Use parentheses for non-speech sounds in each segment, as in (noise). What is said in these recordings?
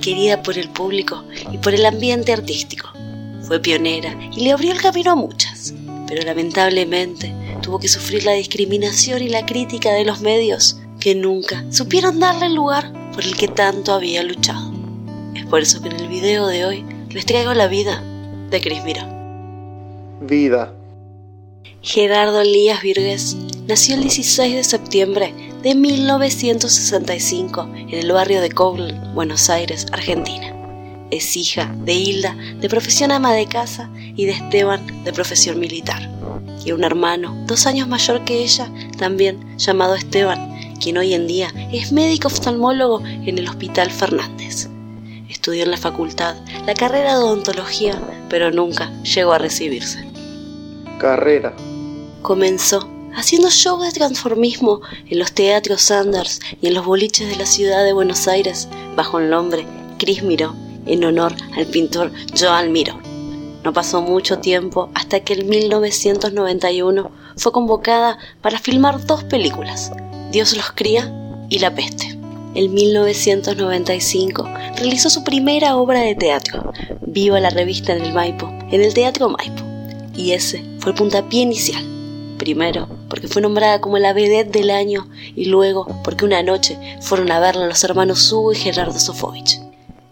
querida por el público y por el ambiente artístico. Fue pionera y le abrió el camino a muchas, pero lamentablemente tuvo que sufrir la discriminación y la crítica de los medios que nunca supieron darle el lugar por el que tanto había luchado. Es por eso que en el video de hoy les traigo la vida de Cris Miró. Vida. Gerardo Elías Virgues nació el 16 de septiembre de 1965 en el barrio de Coble, Buenos Aires, Argentina. Es hija de Hilda, de profesión ama de casa, y de Esteban, de profesión militar. Y un hermano, dos años mayor que ella, también llamado Esteban, quien hoy en día es médico oftalmólogo en el Hospital Fernández. Estudió en la facultad la carrera de odontología, pero nunca llegó a recibirse. Carrera. Comenzó haciendo shows de transformismo en los teatros Sanders y en los boliches de la ciudad de Buenos Aires bajo el nombre Cris Miró, en honor al pintor Joan Miró. No pasó mucho tiempo hasta que en 1991 fue convocada para filmar dos películas, Dios los cría y La peste. En 1995 realizó su primera obra de teatro, Viva la revista en el Maipo, en el Teatro Maipo. Y ese fue el puntapié inicial. Primero, porque fue nombrada como la vedette del año y luego porque una noche fueron a verla los hermanos Hugo y Gerardo Sofovich.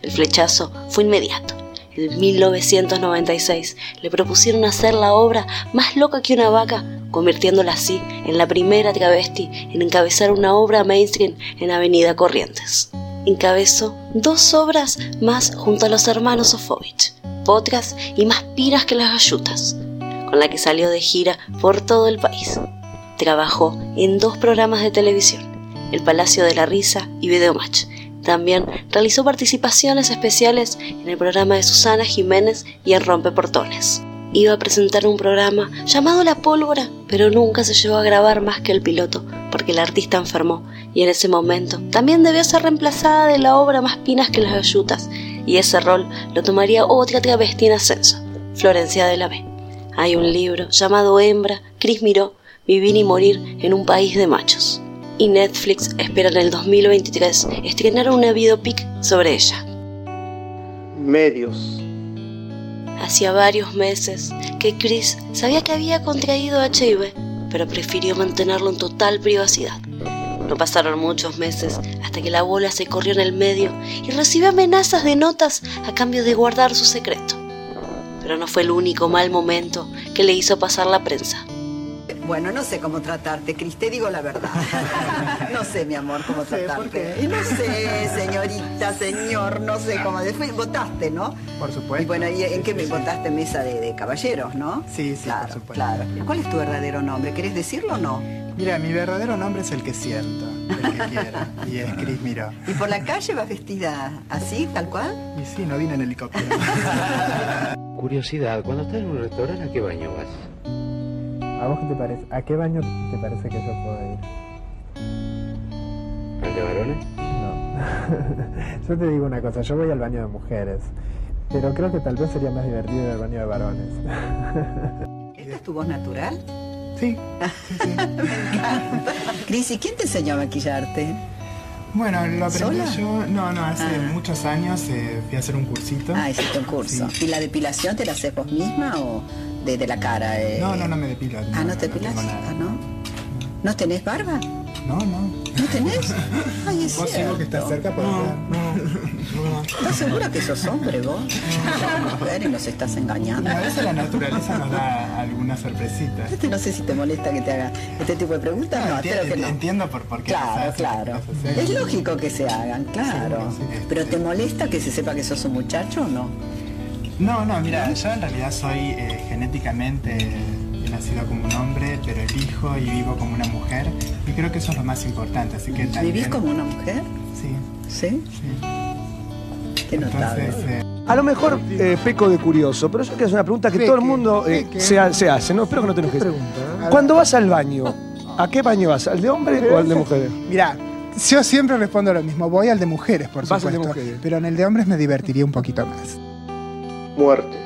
El flechazo fue inmediato. En 1996 le propusieron hacer la obra más loca que una vaca convirtiéndola así en la primera travesti en encabezar una obra mainstream en Avenida Corrientes. Encabezó dos obras más junto a los hermanos Sofovich, Potras y Más piras que las gallutas, con la que salió de gira por todo el país. Trabajó en dos programas de televisión, El Palacio de la Risa y Videomatch. También realizó participaciones especiales en el programa de Susana Jiménez y en Rompe Portones iba a presentar un programa llamado La Pólvora, pero nunca se llegó a grabar más que el piloto, porque el artista enfermó, y en ese momento también debió ser reemplazada de la obra Más Pinas que las Gallutas, y ese rol lo tomaría otra travesti en ascenso, Florencia de la B. Hay un libro llamado Hembra, Cris Miró, Vivir y Morir en un País de Machos. Y Netflix espera en el 2023 estrenar una biopic sobre ella. Medios Hacía varios meses que Chris sabía que había contraído HIV, pero prefirió mantenerlo en total privacidad. No pasaron muchos meses hasta que la bola se corrió en el medio y recibió amenazas de notas a cambio de guardar su secreto. Pero no fue el único mal momento que le hizo pasar la prensa. Bueno, no sé cómo tratarte, Cris, te digo la verdad. (laughs) No sé, mi amor, cómo tratarte. Y no sé, señorita, señor, no sé cómo. Después votaste, ¿no? Por supuesto. Y bueno, ¿y en qué me votaste? Mesa de, caballeros, ¿no? Sí, sí, claro, por supuesto. Claro. ¿Cuál es tu verdadero nombre? ¿Querés decirlo o no? Mira, mi verdadero nombre es el que siento, el que (laughs) quiero. Y es Cris Miró. ¿Y por la calle vas vestida así, tal cual? Y sí, no vine en helicóptero. (laughs) Curiosidad, cuando estás en un restaurante, ¿a qué baño vas? ¿A vos qué te parece? ¿A qué baño te parece que yo puedo ir? ¿Al de varones? No. (laughs) yo te digo una cosa, yo voy al baño de mujeres, pero creo que tal vez sería más divertido ir al baño de varones. (laughs) ¿Esta es tu voz natural? sí, (laughs) sí, sí. Cris, ¿y quién te enseñó a maquillarte? Bueno, lo aprendí ¿Sola? yo, no, no, hace Ah. muchos años eh, fui a hacer un cursito. Ah, hiciste un curso. Sí. ¿Y la depilación te la haces vos misma o de, de la cara? eh? No, no, no me depilo. Ah, ¿no te depilas? nada. Ah, ¿no? ¿No tenés barba? No, no. ¿No tenés? Ay, es Vos sigo que estás cierto. cerca para ¿Estás segura que sos hombre vos? Sos mujer y nos estás engañando. A veces la naturaleza nos da algunas sorpresitas. Este no sé si te molesta que te haga este tipo de preguntas. No, enti- espero que no. Entiendo por, por qué Claro, claro. por. Es lógico que se hagan, claro. Sí, sí. Pero ¿te molesta que se sepa que sos un muchacho o no? No, no, mira, yo en realidad soy eh, genéticamente, nacido como un hombre, pero elijo y vivo como una mujer. Y creo que eso es lo más importante, así que también... ¿Vivís como una mujer? Sí, ¿Sí? sí. Qué notable. Entonces, eh, A lo mejor eh, peco de curioso, pero yo quiero hacer una pregunta que todo el mundo eh, se, ha- se hace, ¿no? Espero que no te enojes. Cuando vas al baño, ¿a qué baño vas? ¿Al de hombre o al de mujeres? (laughs) Mirá, yo siempre respondo lo mismo. Voy al de mujeres, por Vas al de supuesto. mujeres. Pero en el de hombres me divertiría un poquito más. muerte,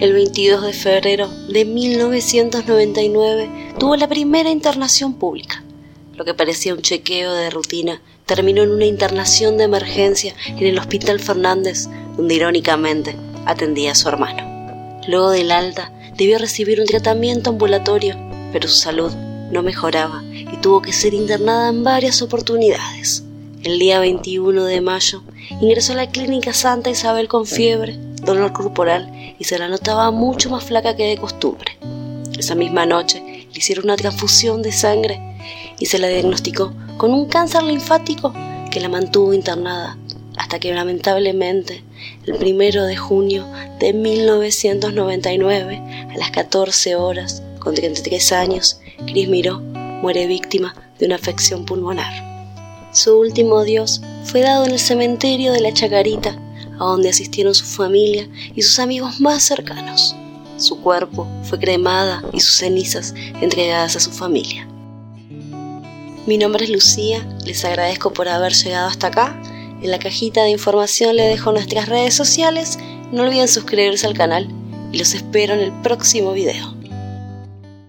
El 22 de febrero de 1999 tuvo la primera internación pública. Lo que parecía un chequeo de rutina terminó en una internación de emergencia en el Hospital Fernández, donde irónicamente atendía a su hermano. Luego del alta, debió recibir un tratamiento ambulatorio, pero su salud no mejoraba y tuvo que ser internada en varias oportunidades. El día 21 de mayo ingresó a la clínica Santa Isabel con fiebre, dolor corporal y se la notaba mucho más flaca que de costumbre. Esa misma noche le hicieron una transfusión de sangre y se la diagnosticó con un cáncer linfático que la mantuvo internada hasta que lamentablemente el primero de junio de 1999 a las 14 horas con 33 años Cris Miró muere víctima de una afección pulmonar. Su último adiós fue dado en el cementerio de la Chacarita, a donde asistieron su familia y sus amigos más cercanos. Su cuerpo fue cremada y sus cenizas entregadas a su familia. Mi nombre es Lucía, les agradezco por haber llegado hasta acá. En la cajita de información le dejo nuestras redes sociales. No olviden suscribirse al canal y los espero en el próximo video.